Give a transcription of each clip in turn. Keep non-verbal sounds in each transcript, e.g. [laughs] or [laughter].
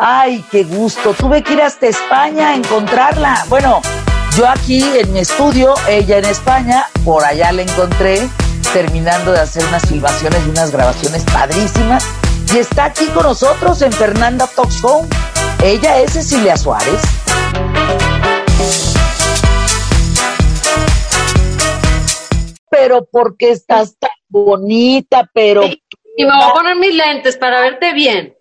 Ay, qué gusto. Tuve que ir hasta España a encontrarla. Bueno, yo aquí en mi estudio, ella en España, por allá la encontré terminando de hacer unas filmaciones y unas grabaciones padrísimas. Y está aquí con nosotros en Fernanda Talks Home. Ella es Cecilia Suárez. Pero porque estás tan bonita, pero... Y me voy a poner mis lentes para verte bien.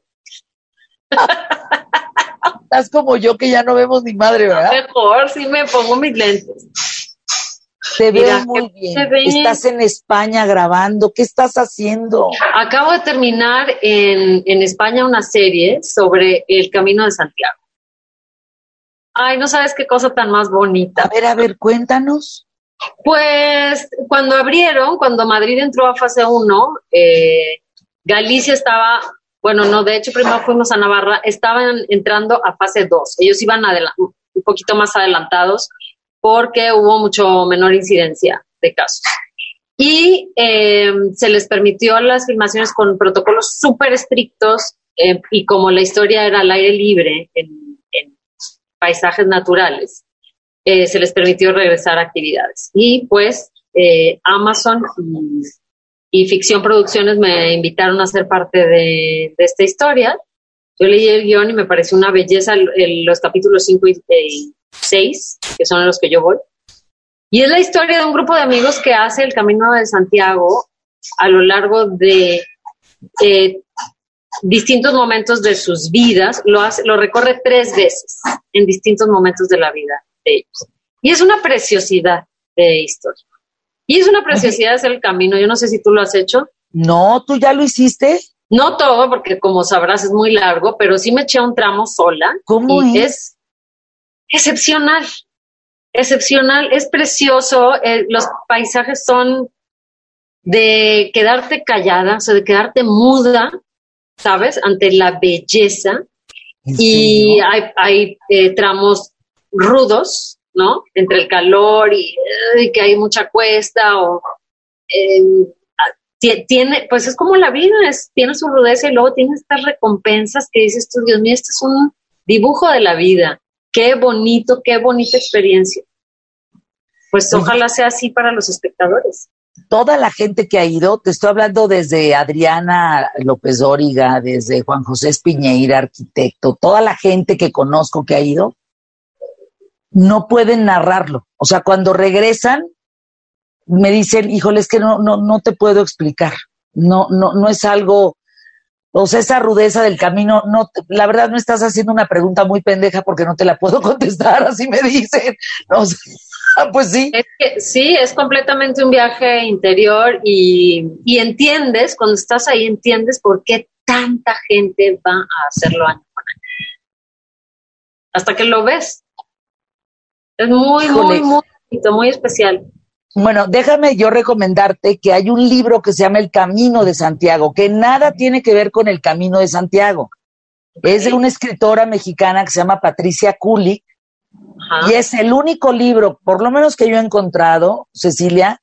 [laughs] Estás como yo que ya no vemos ni madre, ¿verdad? Mejor, sí me pongo mis lentes. Te veo muy bien. Estás en España grabando. ¿Qué estás haciendo? Acabo de terminar en, en España una serie sobre el Camino de Santiago. Ay, no sabes qué cosa tan más bonita. A ver, a ver, cuéntanos. Pues cuando abrieron, cuando Madrid entró a fase 1, eh, Galicia estaba, bueno, no, de hecho primero fuimos a Navarra, estaban entrando a fase 2. Ellos iban un poquito más adelantados porque hubo mucho menor incidencia de casos. Y eh, se les permitió las filmaciones con protocolos súper estrictos eh, y como la historia era al aire libre en, en paisajes naturales, eh, se les permitió regresar a actividades. Y pues eh, Amazon y, Ficción Producciones me invitaron a ser parte de, esta historia. Yo leí el guion y me pareció una belleza los capítulos 5 y 6, que son los que yo voy. Y es la historia de un grupo de amigos que hace el Camino de Santiago a lo largo de eh, distintos momentos de sus vidas. Lo, hace, lo recorre tres veces en distintos momentos de la vida. Y es una preciosidad de historia. Y es una preciosidad hacer el camino. Yo no sé si tú lo has hecho. No, tú ya lo hiciste. No todo, porque como sabrás es muy largo, pero sí me eché un tramo sola. ¿Cómo es? excepcional, excepcional, es precioso. Eh, los paisajes son de quedarte callada, o sea, de quedarte muda, ¿sabes? Ante la belleza. Y hay, hay eh, tramos rudos, ¿no? Entre el calor y, que hay mucha cuesta o em, tiene, pues es como la vida, es, tiene su rudeza y luego tiene estas recompensas que dices tú, Dios mío, este es un dibujo de la vida. Qué bonito, qué bonita experiencia. Pues ojalá sea así para los espectadores. Toda la gente que ha ido, te estoy hablando desde Adriana López Dóriga, desde Juan José Espiñeira, arquitecto, toda la gente que conozco que ha ido, no pueden narrarlo. O sea, cuando regresan, me dicen, híjole, es que no, no, no te puedo explicar. No, no, no es algo, o sea, esa rudeza del camino, no, la verdad no estás haciendo una pregunta muy pendeja porque no te la puedo [laughs] contestar, así me dicen. [laughs] No, pues sí. Es que, sí, es completamente un viaje interior y, y entiendes, cuando estás ahí, entiendes por qué tanta gente va a hacerlo año. Hasta que lo ves. Es muy, muy, muy muy especial. Bueno, déjame yo recomendarte que hay un libro que se llama El Camino de Santiago, que nada tiene que ver con el Camino de Santiago. Es de una escritora mexicana que se llama Patricia Kulik, y es el único libro, por lo menos que yo he encontrado, Cecilia,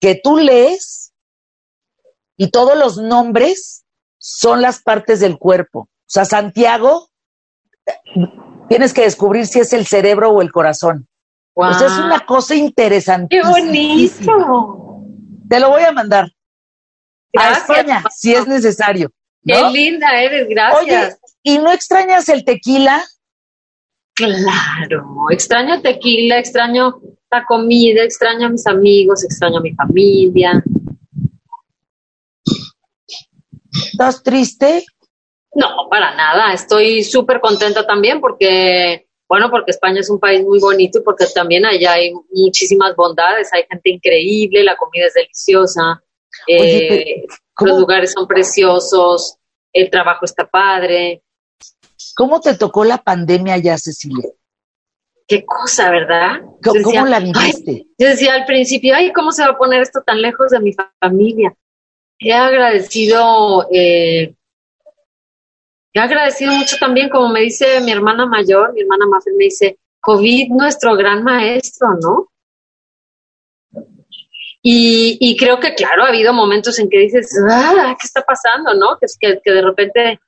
que tú lees y todos los nombres son las partes del cuerpo. O sea, Santiago, tienes que descubrir si es el cerebro o el corazón. Pues es una cosa interesante. ¡Qué bonito! Te lo voy a mandar. A España, si es necesario. Qué linda eres, gracias. Oye, ¿y no extrañas el tequila? Claro, extraño tequila, extraño la comida, extraño a mis amigos, extraño a mi familia. ¿Estás triste? No, para nada. Estoy súper contenta también porque bueno, porque España es un país muy bonito y porque también allá hay muchísimas bondades, hay gente increíble, la comida es deliciosa, eh, los lugares son preciosos, el trabajo está padre. ¿Cómo te tocó la pandemia allá, Cecilia? Qué cosa, ¿verdad? ¿Cómo, la viviste? yo decía al principio, ay, ¿cómo se va a poner esto tan lejos de mi familia? He agradecido eh, He agradecido mucho también, como me dice mi hermana mayor, mi hermana Mafer me dice, COVID nuestro gran maestro, ¿no? Y, creo que, claro, ha habido momentos en que dices, ah, ¿qué está pasando, no? Que de repente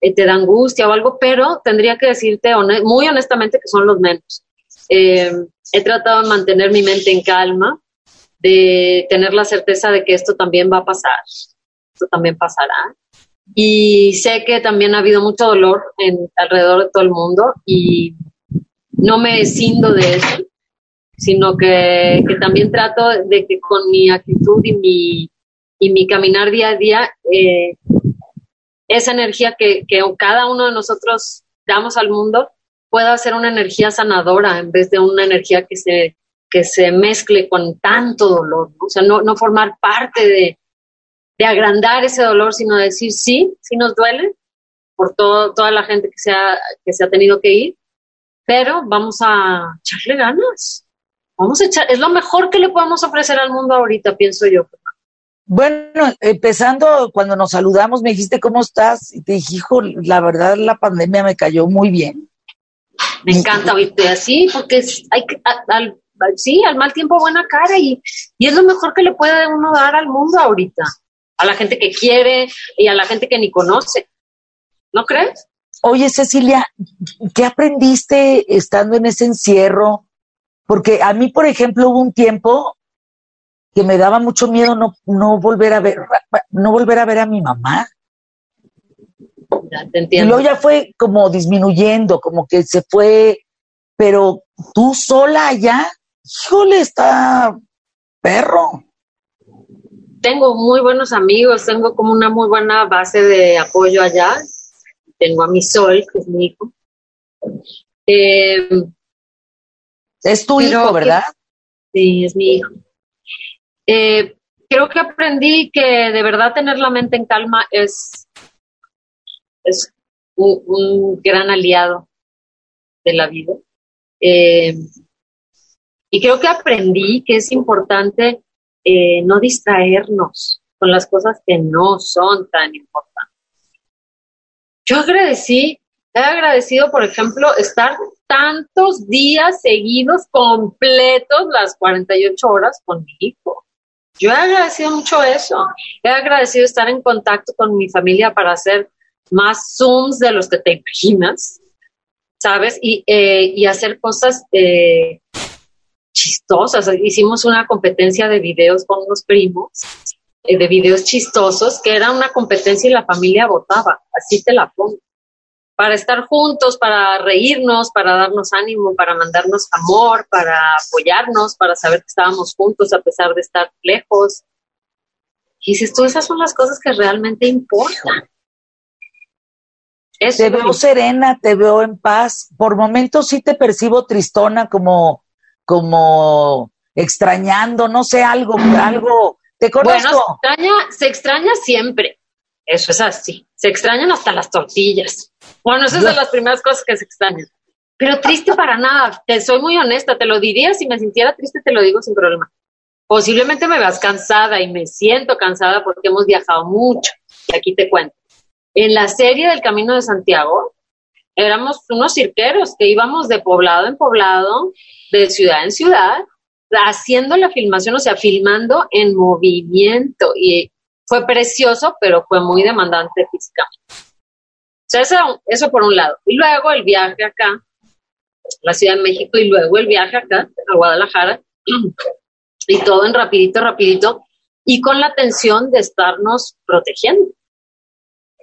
eh, te da angustia o algo, pero tendría que decirte muy honestamente que son los menos. Eh, he tratado de mantener mi mente en calma, de tener la certeza de que esto también va a pasar, esto también pasará. Y sé que también ha habido mucho dolor alrededor de todo el mundo y no me escindo de eso, sino que, también trato de que con mi actitud y mi, y mi caminar día a día, eh, esa energía que, cada uno de nosotros damos al mundo pueda ser una energía sanadora en vez de una energía que se que se mezcle con tanto dolor, o sea, no, no formar parte de, de, agrandar ese dolor, sino decir, sí, sí nos duele por todo, toda la gente que se, ha, que se ha tenido que ir, pero vamos a echarle ganas. Vamos a echar, es lo mejor que le podemos ofrecer al mundo ahorita, pienso yo. Bueno, empezando cuando nos saludamos, me dijiste cómo estás y te dije, hijo, la verdad la pandemia me cayó muy bien. Me encanta oírte así, porque hay que, al, sí, al mal tiempo buena cara y, y es lo mejor que le puede uno dar al mundo ahorita, a la gente que quiere y a la gente que ni conoce. ¿No crees? Oye, Cecilia, ¿qué aprendiste estando en ese encierro? Porque a mí, por ejemplo, hubo un tiempo que me daba mucho miedo no, no volver a ver, no volver a ver a mi mamá. Ya te entiendo. Y luego ya fue como disminuyendo, como que se fue, pero tú sola allá, híjole, está perro. Tengo muy buenos amigos, tengo como una muy buena base de apoyo allá. Tengo a mi Sol, que es mi hijo. Eh, es tu hijo, ¿verdad? sí, es mi hijo. Eh, creo que aprendí que de verdad tener la mente en calma es, es un, gran aliado de la vida. Eh, y creo que aprendí que es importante eh, no distraernos con las cosas que no son tan importantes. Yo agradecí, he agradecido, por ejemplo, estar tantos días seguidos, completos, las 48 horas con mi hijo. Yo he agradecido mucho eso. He agradecido estar en contacto con mi familia para hacer más Zooms de los que te imaginas, ¿sabes? Y, eh, y hacer cosas eh, chistosas. Hicimos una competencia de videos con unos primos, eh, de videos chistosos, que era una competencia y la familia votaba. Así te la pongo. Para estar juntos, para reírnos, para darnos ánimo, para mandarnos amor, para apoyarnos, para saber que estábamos juntos a pesar de estar lejos. Y dices tú, esas son las cosas que realmente importan. te veo serena, te veo en paz. Por momentos sí te percibo tristona, como como extrañando, no sé, algo, algo. Te conozco. Bueno, se extraña, se extraña siempre. Eso es así. Se extrañan hasta las tortillas. Bueno, esas son las primeras cosas que se extrañan. Pero triste para nada. Te soy muy honesta. Te lo diría si me sintiera triste, te lo digo sin problema. Posiblemente me veas cansada y me siento cansada porque hemos viajado mucho. Y aquí te cuento. En la serie del Camino de Santiago, éramos unos cirqueros que íbamos de poblado en poblado, de ciudad en ciudad, haciendo la filmación, o sea, filmando en movimiento. Y fue precioso, pero fue muy demandante físicamente. O sea, eso, eso por un lado. Y luego el viaje acá, la Ciudad de México, y luego el viaje acá, a Guadalajara, [clears throat] y todo en rapidito, rapidito, y con la tensión de estarnos protegiendo.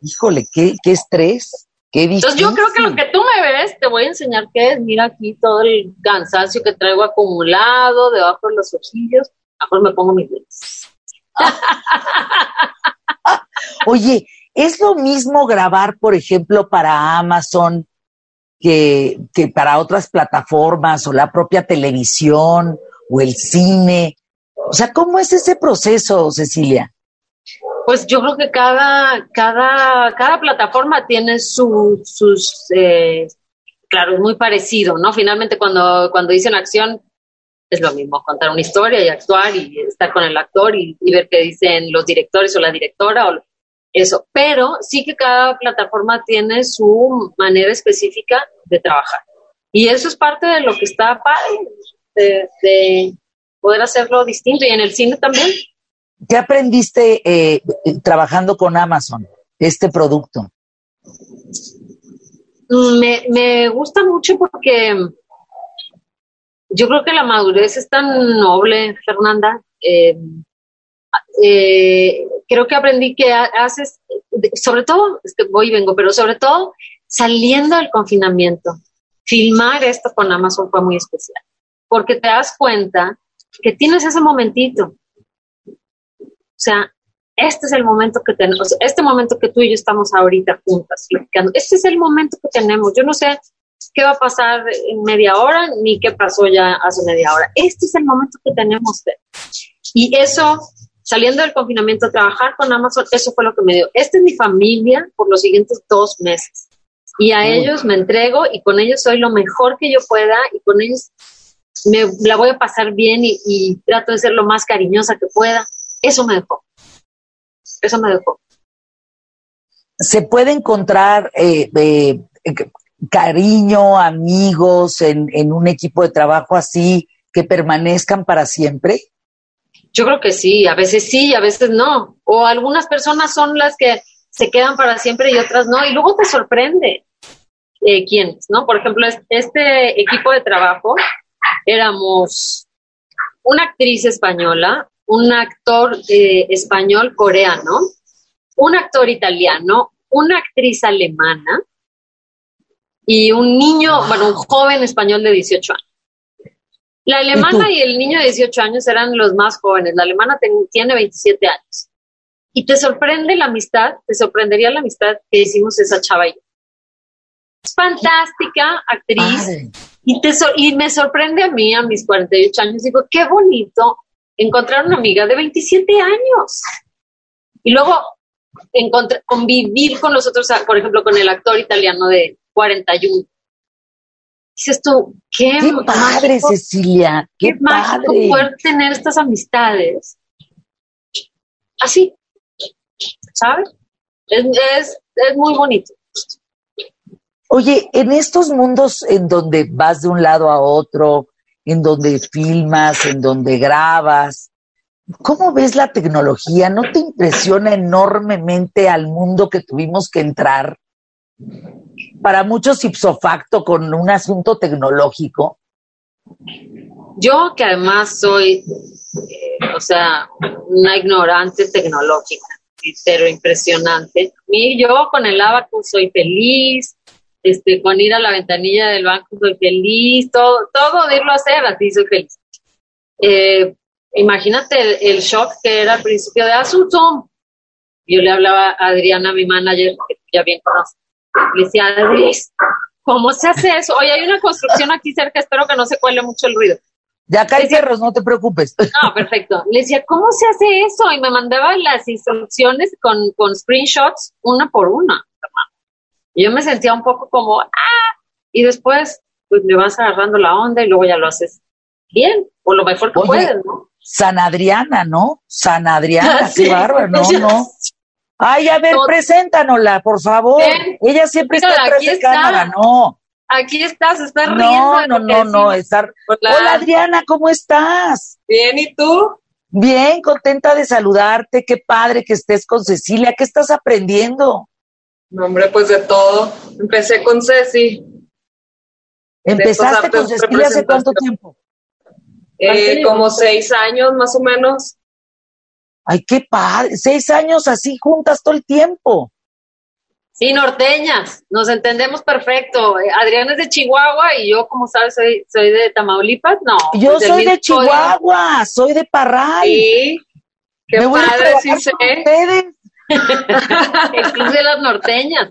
Híjole, qué, qué estrés. Entonces yo creo que lo que tú me ves, te voy a enseñar qué es. Mira aquí todo el cansancio que traigo acumulado debajo de los ojillos. Mejor me pongo mis lentes. [laughs] Oye, ¿es lo mismo grabar, por ejemplo, para Amazon que, que para otras plataformas o la propia televisión o el cine? O sea, ¿cómo es ese proceso, Cecilia? Pues yo creo que cada, cada, cada plataforma tiene su, sus, eh, claro, es muy parecido, ¿no? Finalmente cuando, cuando dicen acción es lo mismo, contar una historia y actuar y estar con el actor y, ver qué dicen los directores o la directora o eso. Pero sí que cada plataforma tiene su manera específica de trabajar. Y eso es parte de lo que está padre, de, de poder hacerlo distinto. Y en el cine también. ¿Qué aprendiste eh, trabajando con Amazon, este producto? Me, me gusta mucho porque yo creo que la madurez es tan noble, Fernanda. Eh, eh, creo que aprendí que haces, sobre todo, voy y vengo, pero sobre todo saliendo del confinamiento, filmar esto con Amazon fue muy especial, porque te das cuenta que tienes ese momentito. O sea, este es el momento que tenemos, este momento que tú y yo estamos ahorita juntas platicando, este es el momento que tenemos. Yo no sé qué va a pasar en media hora ni qué pasó ya hace media hora. Este es el momento que tenemos. Y eso, saliendo del confinamiento, trabajar con Amazon, eso fue lo que me dio. Esta es mi familia por los siguientes dos meses. Y a ellos me entrego y con ellos soy lo mejor que yo pueda y con ellos me la voy a pasar bien y, trato de ser lo más cariñosa que pueda. Eso me dejó. Eso me dejó. ¿Se puede encontrar eh, eh, cariño, amigos en, en un equipo de trabajo así que permanezcan para siempre? Yo creo que sí, a veces sí, a veces no. O algunas personas son las que se quedan para siempre y otras no. Y luego te sorprende eh, quiénes, ¿no? Por ejemplo, este equipo de trabajo éramos una actriz española, un actor eh, español coreano, un actor italiano, una actriz alemana y un niño, bueno, un joven español de 18 años. La alemana y, el niño de 18 años eran los más jóvenes. La alemana tiene 27 años. Y te sorprende la amistad, te sorprendería la amistad que hicimos esa chava y Es fantástica actriz. Y, te y me sorprende a mí, a mis 48 años, digo, qué bonito encontrar una amiga de 27 años. Y luego convivir con los otros, por ejemplo, con el actor italiano de 41. Dices tú, qué, qué padre, Cecilia, qué, padre. poder tener estas amistades así, ¿sabes? Es, es, es muy bonito. Oye, en estos mundos en donde vas de un lado a otro, en donde filmas, en donde grabas, ¿cómo ves la tecnología? ¿No te impresiona enormemente al mundo que tuvimos que entrar? Para muchos ipso facto con un asunto tecnológico. Yo que además soy, eh, o sea, una ignorante tecnológica, pero impresionante. Y yo con el abaco soy feliz, este, con ir a la ventanilla del banco soy feliz, todo, todo de irlo a hacer, así soy feliz. Eh, imagínate el, shock que era al principio de Asunción. Yo le hablaba a Adriana, mi manager, que ya bien conoce. Le decía, Adri, ¿cómo se hace eso? Oye, hay una construcción aquí cerca, espero que no se cuele mucho el ruido. Ya acá hay cierros, no te preocupes. No, [laughs] perfecto. Le decía, ¿cómo se hace eso? Y me mandaba las instrucciones con, con screenshots una por una. Y yo me sentía un poco como, ah, y después, pues le vas agarrando la onda y luego ya lo haces bien, o lo mejor que puedes, ¿no? San Adriana, ¿no? San Adriana, [laughs] qué bárbaro, no, no. Ay, a ver, preséntanosla, por favor. Ella siempre está atrás de cámara, no. Aquí estás, estás riendo. No, no, no, no, estar. Hola. Adriana, ¿cómo estás? Bien, ¿y tú? Bien, contenta de saludarte, qué padre que estés con Cecilia, ¿qué estás aprendiendo? No, hombre, pues de todo. Empecé con Ceci. ¿Empezaste con Cecilia hace cuánto tiempo? Eh, como seis años más o menos. Ay, qué padre, seis años así juntas todo el tiempo. Sí, norteñas, nos entendemos perfecto. Adrián es de Chihuahua y yo, como sabes, soy, soy de Tamaulipas, no. Yo pues soy de Chihuahua, soy de Parral. Sí, qué Me padre, sí sé. Ustedes. El club de las norteñas.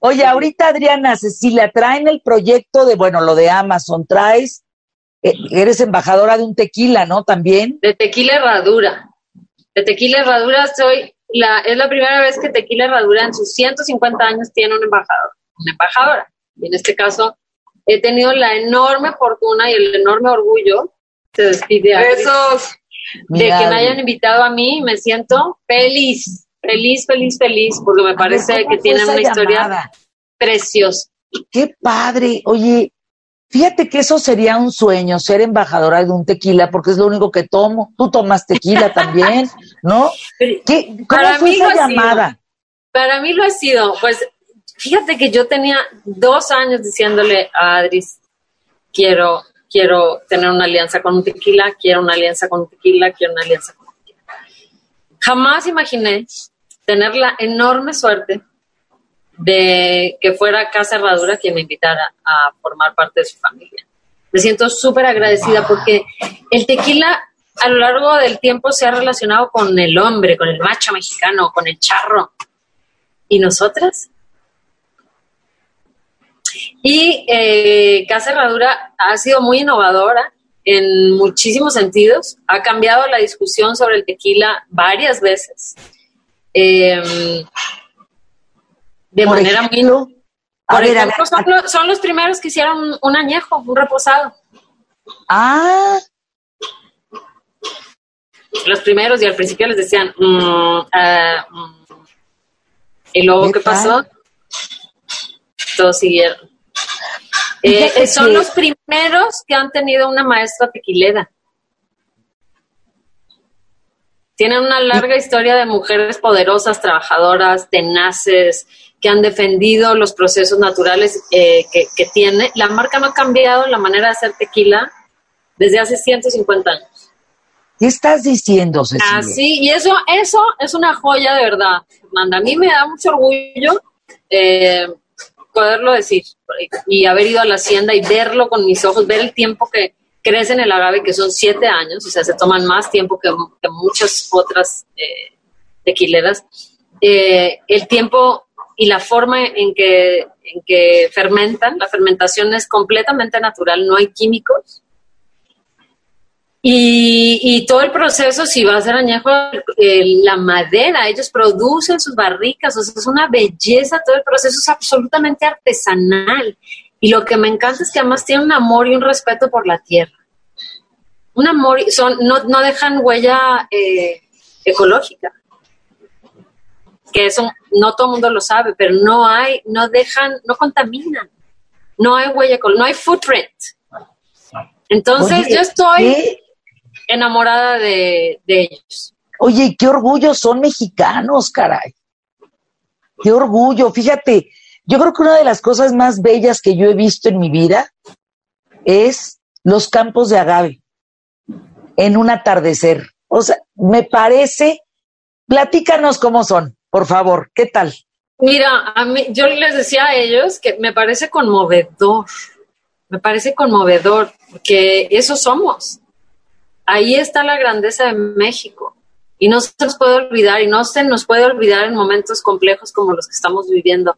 Oye, ahorita Adriana, Cecilia, traen el proyecto de, bueno, lo de Amazon, traes, eh, eres embajadora de un tequila, ¿no? También. De tequila herradura. De tequila herradura soy, la, es la primera vez que tequila herradura en sus 150 años tiene un embajador, una embajadora. Y en este caso, he tenido la enorme fortuna y el enorme orgullo, se despide a De que me hayan invitado a mí, me siento feliz, feliz, feliz, feliz, porque me parece que tienen una historia preciosa. Qué padre. Oye, fíjate que eso sería un sueño, ser embajadora de un tequila, porque es lo único que tomo. Tú tomas tequila [laughs] también, ¿no? ¿Qué, ¿Cómo fue esa llamada? para mí lo ha sido, pues fíjate que yo tenía dos años diciéndole a Adris, quiero, quiero tener una alianza con un tequila, quiero una alianza con un tequila, quiero una alianza con un tequila. Jamás imaginé tener la enorme suerte de que fuera Casa Herradura quien me invitara a formar parte de su familia. Me siento súper agradecida porque el tequila a lo largo del tiempo se ha relacionado con el hombre, con el macho mexicano, con el charro. ¿Y nosotras? Y eh, Casa Herradura ha sido muy innovadora en muchísimos sentidos. Ha cambiado la discusión sobre el tequila varias veces. Em, de manera muy... Por ejemplo, son, los, primeros que hicieron un añejo, un reposado. Ah. Los primeros y al principio les decían, mm, ah, mm". y luego, ¿qué pasó? Siguieron. Eh, son los primeros que han tenido una maestra tequilera. Tienen una larga historia de mujeres poderosas, trabajadoras, tenaces, que han defendido los procesos naturales eh, que, tiene. La marca no ha cambiado la manera de hacer tequila desde hace 150 años. ¿Qué estás diciendo, Cecilia? Ah, sí, y eso, eso es una joya de verdad, Fernanda. A mí me da mucho orgullo eh, poderlo decir y haber ido a la hacienda y verlo con mis ojos, ver el tiempo que crece en el agave, que son siete años, o sea, se toman más tiempo que, muchas otras eh, tequileras. Eh, el tiempo y la forma en que, en que fermentan, la fermentación es completamente natural, no hay químicos. Y, todo el proceso, si va a ser añejo, la madera, ellos producen sus barricas, o sea, es una belleza, todo el proceso es absolutamente artesanal. Y lo que me encanta es que además tienen un amor y un respeto por la tierra. Un amor, son, no, no dejan huella eh, ecológica. Que eso no todo el mundo lo sabe, pero no hay, no dejan, no contaminan. No hay huella ecológica, no hay footprint. Entonces yo estoy enamorada de, ellos. Oye, qué orgullo, son mexicanos, caray. Qué orgullo. Fíjate, yo creo que una de las cosas más bellas que yo he visto en mi vida es los campos de agave en un atardecer. O sea, me parece, platícanos cómo son, por favor, ¿qué tal? Mira, a mí, yo les decía a ellos que me parece conmovedor, me parece conmovedor, que eso somos ahí está la grandeza de México. Y no se nos puede olvidar, y no se nos puede olvidar en momentos complejos como los que estamos viviendo.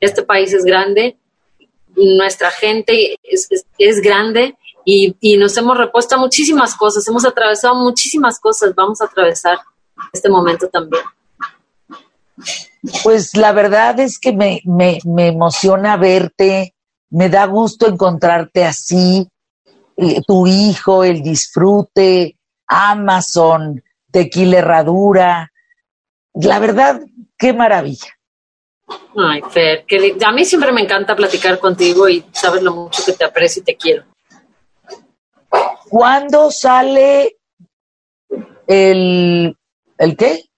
Este país es grande, nuestra gente es, grande y, y, nos hemos repuesto a muchísimas cosas, hemos atravesado muchísimas cosas, vamos a atravesar este momento también. Pues la verdad es que me, me, me emociona verte, me da gusto encontrarte así, tu hijo, el disfrute, Amazon, tequila herradura. La verdad, qué maravilla. Ay, Fer, que a mí siempre me encanta platicar contigo y sabes lo mucho que te aprecio y te quiero. ¿Cuándo sale el, el qué?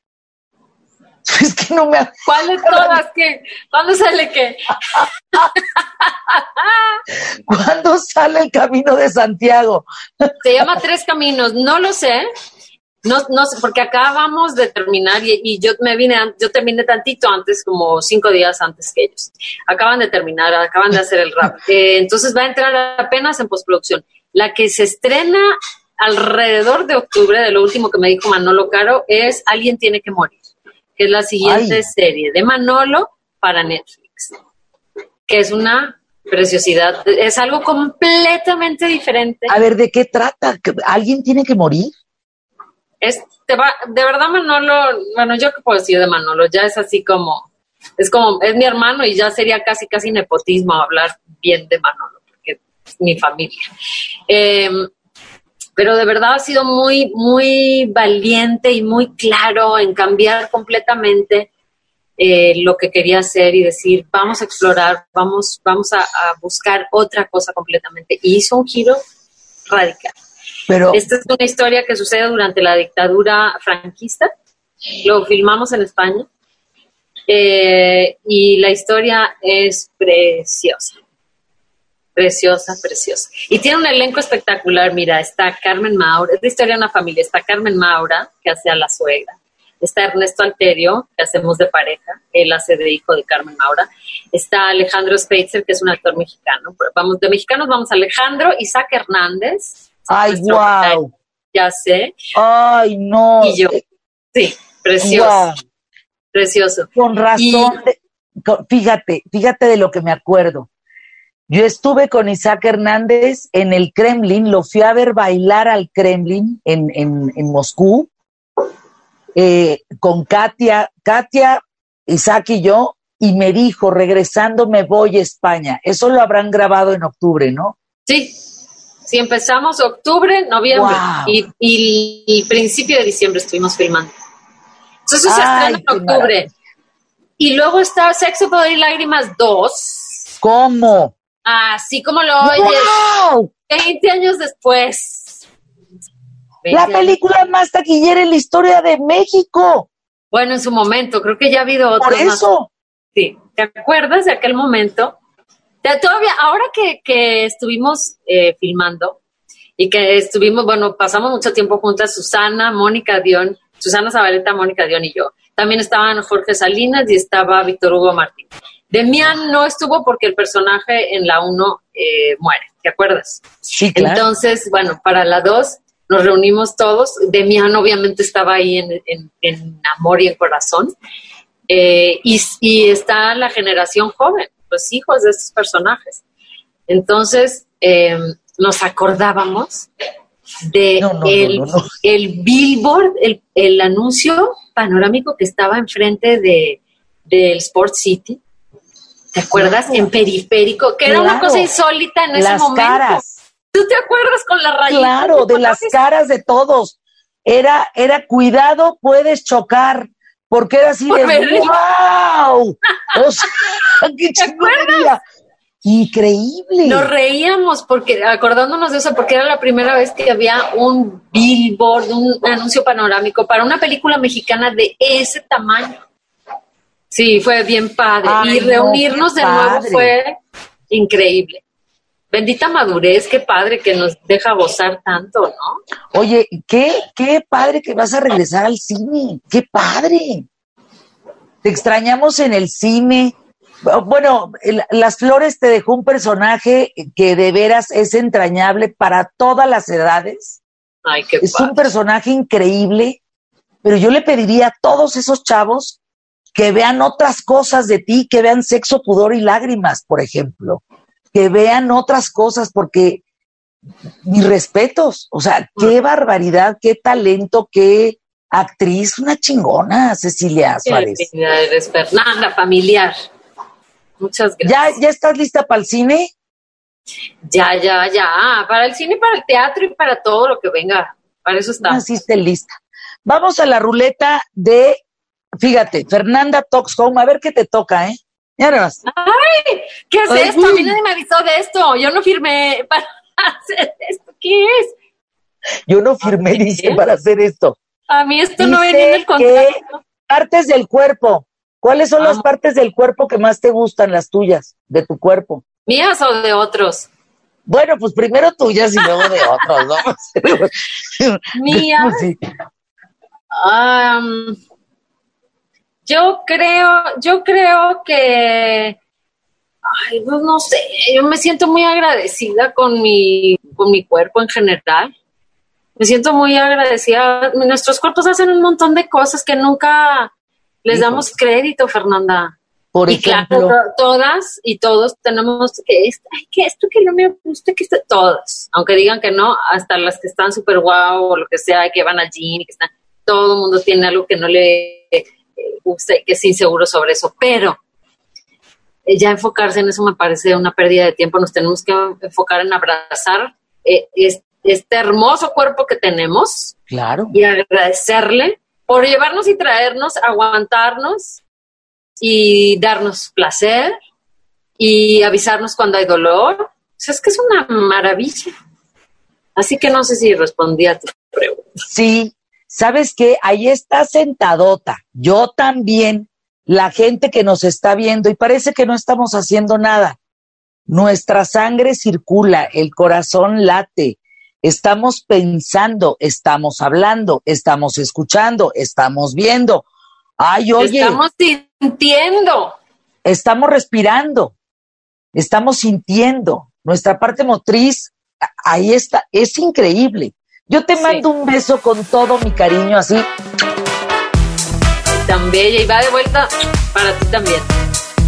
[laughs] Es que no me. ¿Cuál de todas qué? ¿Cuándo sale qué? [laughs] ¿Cuándo sale el camino de Santiago? Se llama Tres Caminos, no lo sé. No, no sé, porque acabamos de terminar y, yo me vine, yo terminé tantito antes, como cinco días antes que ellos. Acaban de terminar, acaban de hacer el rap. [laughs] Eh, entonces va a entrar apenas en postproducción. La que se estrena alrededor de octubre, de lo último que me dijo Manolo Caro, es Alguien tiene que morir que es la siguiente serie de Manolo para Netflix, que es una preciosidad, es algo completamente diferente. A ver, ¿de qué trata? ¿Alguien tiene que morir? Es, de verdad Manolo, bueno, yo qué puedo decir de Manolo, ya es así como, es como, es mi hermano y ya sería casi, casi nepotismo hablar bien de Manolo, porque es mi familia. Eh, pero de verdad ha sido muy, muy valiente y muy claro en cambiar completamente eh, lo que quería hacer y decir, vamos a explorar, vamos, vamos a, buscar otra cosa completamente. Y hizo un giro radical. Pero, Esta es una historia que sucede durante la dictadura franquista. Lo filmamos en España. Eh, y la historia es preciosa. Preciosa, preciosa. Y tiene un elenco espectacular. Mira, está Carmen Maura, es la historia de una familia. Está Carmen Maura, que hace a la suegra. Está Ernesto Alterio, que hacemos de pareja. Él hace de hijo de Carmen Maura. Está Alejandro Speitzer, que es un actor mexicano. Vamos, de mexicanos vamos a Alejandro, Isaac Hernández. Ay, wow. Ya sé. Ay, no. Y yo. Sí, precioso. Precioso. Con razón. fíjate, fíjate de lo que me acuerdo. Yo estuve con Isaac Hernández en el Kremlin, lo fui a ver bailar al Kremlin en, en, Moscú, eh, con Katia, Katia, Isaac y yo, y me dijo, regresando me voy a España. Eso lo habrán grabado en octubre, ¿no? Sí, sí, empezamos octubre, noviembre y, y, principio de diciembre estuvimos filmando. Entonces se estrena en octubre. Y luego está Sexo, Poder y Lágrimas 2. ¿Cómo? Así como lo oyes. 20 años después. la película más taquillera en la historia de México. Bueno, en su momento, creo que ya ha habido otro. Por eso. Sí, ¿te acuerdas de aquel momento? todavía, ahora que, estuvimos eh, filmando y que estuvimos, bueno, pasamos mucho tiempo juntas, Susana, Mónica Dion, Susana Zabaleta, Mónica Dion y yo. También estaban Jorge Salinas y estaba Víctor Hugo Martín. Demian no estuvo porque el personaje en la 1 eh, muere, ¿te acuerdas? Sí, claro. Entonces, bueno, para la 2 nos reunimos todos. Demian obviamente estaba ahí en, amor y en corazón. Eh, y, está la generación joven, los hijos de estos personajes. Entonces, eh, nos acordábamos de el, billboard, el, el, anuncio panorámico que estaba enfrente de, del Sport City ¿Te acuerdas? En periférico, que era una cosa insólita en ese momento. Caras. ¿Tú te acuerdas con la rayita? Claro, de las caras de todos. Era, era cuidado, puedes chocar. Porque era así de ¡Wow! [laughs] O sea, qué Increíble. Nos reíamos porque acordándonos de eso, porque era la primera vez que había un billboard, un anuncio panorámico para una película mexicana de ese tamaño. Sí, fue bien padre. y reunirnos de nuevo fue increíble. Bendita madurez, qué padre que nos deja gozar tanto, ¿no? Oye, qué, qué padre que vas a regresar al cine, qué padre. Te extrañamos en el cine. Bueno, Las Flores te dejó un personaje que de veras es entrañable para todas las edades. Ay, qué es un personaje increíble, pero yo le pediría a todos esos chavos que vean otras cosas de ti, que vean sexo, pudor y lágrimas, por ejemplo, que vean otras cosas, porque mis respetos, o sea, qué barbaridad, qué talento, qué actriz, una chingona, Cecilia Suárez. eres Fernanda, familiar. Muchas gracias. ¿Ya, ¿Ya estás lista para el cine? Ya, ya, ya. Para el cine, para el teatro y para todo lo que venga. Para eso está. Así lista. Vamos a la ruleta de Fíjate, Fernanda Talks Home, a ver qué te toca, ¿eh? Ya ¡Ay! ¿Qué es esto? A mí nadie me avisó de esto. Yo no firmé para [laughs] hacer esto. ¿Qué es? Yo no firmé, dice, para hacer esto. A mí esto no venía en el contrato. Partes del cuerpo. ¿Cuáles son las ah. partes del cuerpo que más te gustan, las tuyas, de tu cuerpo? ¿Mías o de otros? Bueno, pues primero tuyas y luego de otros, ¿no? [laughs] [laughs] ¿Mías? Sí. Um, yo creo, yo creo que, ay, pues no sé, yo me siento muy agradecida con mi, con mi cuerpo en general. Me siento muy agradecida. Nuestros cuerpos hacen un montón de cosas que nunca les damos crédito, Fernanda. Por y claro, todas y todos tenemos que, ay, que esto que no me gusta, que esto, todas, aunque digan que no, hasta las que están súper guau o lo que sea, que van al gym, que están, todo el mundo tiene algo que no le usted que es inseguro sobre eso, pero eh, ya enfocarse en eso me parece una pérdida de tiempo. Nos tenemos que enfocar en abrazar eh, este hermoso cuerpo que tenemos. Claro. Y agradecerle por llevarnos y traernos, aguantarnos y darnos placer y avisarnos cuando hay dolor. O sea, es que es una maravilla. Así que no sé si respondí a tu pregunta. Sí, ¿sabes qué? Ahí está sentadota. Yo también la gente que nos está viendo y parece que no estamos haciendo nada. Nuestra sangre circula, el corazón late, estamos pensando, estamos hablando, estamos escuchando, estamos viendo. Ay, oye. Estamos sintiendo. Estamos respirando, estamos sintiendo. Nuestra parte motriz, ahí está, es increíble. Yo te mando un beso con todo mi cariño, así. Tan bella y va de vuelta para ti también.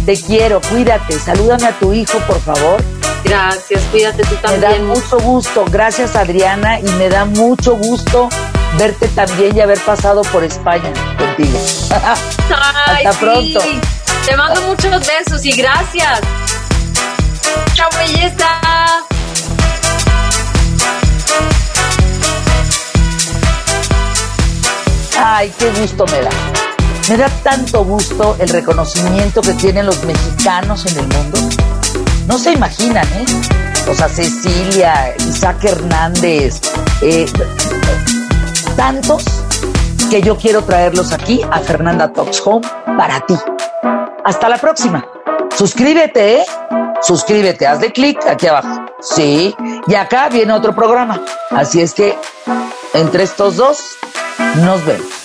Te quiero, cuídate, salúdame a tu hijo, por favor. Gracias, cuídate tú también. Me da mucho gusto, gracias Adriana, y me da mucho gusto verte también y haber pasado por España contigo. [laughs] Hasta pronto. Te mando muchos besos y gracias. Chao, belleza. Ay, qué gusto me da. Me da tanto gusto el reconocimiento que tienen los mexicanos en el mundo. No se imaginan, ¿eh? O sea, Cecilia, Isaac Hernández, eh, tantos que yo quiero traerlos aquí a Fernanda Talks Home para ti. Hasta la próxima. Suscríbete, ¿eh? Suscríbete, hazle clic aquí abajo. Sí, y acá viene otro programa. Así es que entre estos dos nos vemos.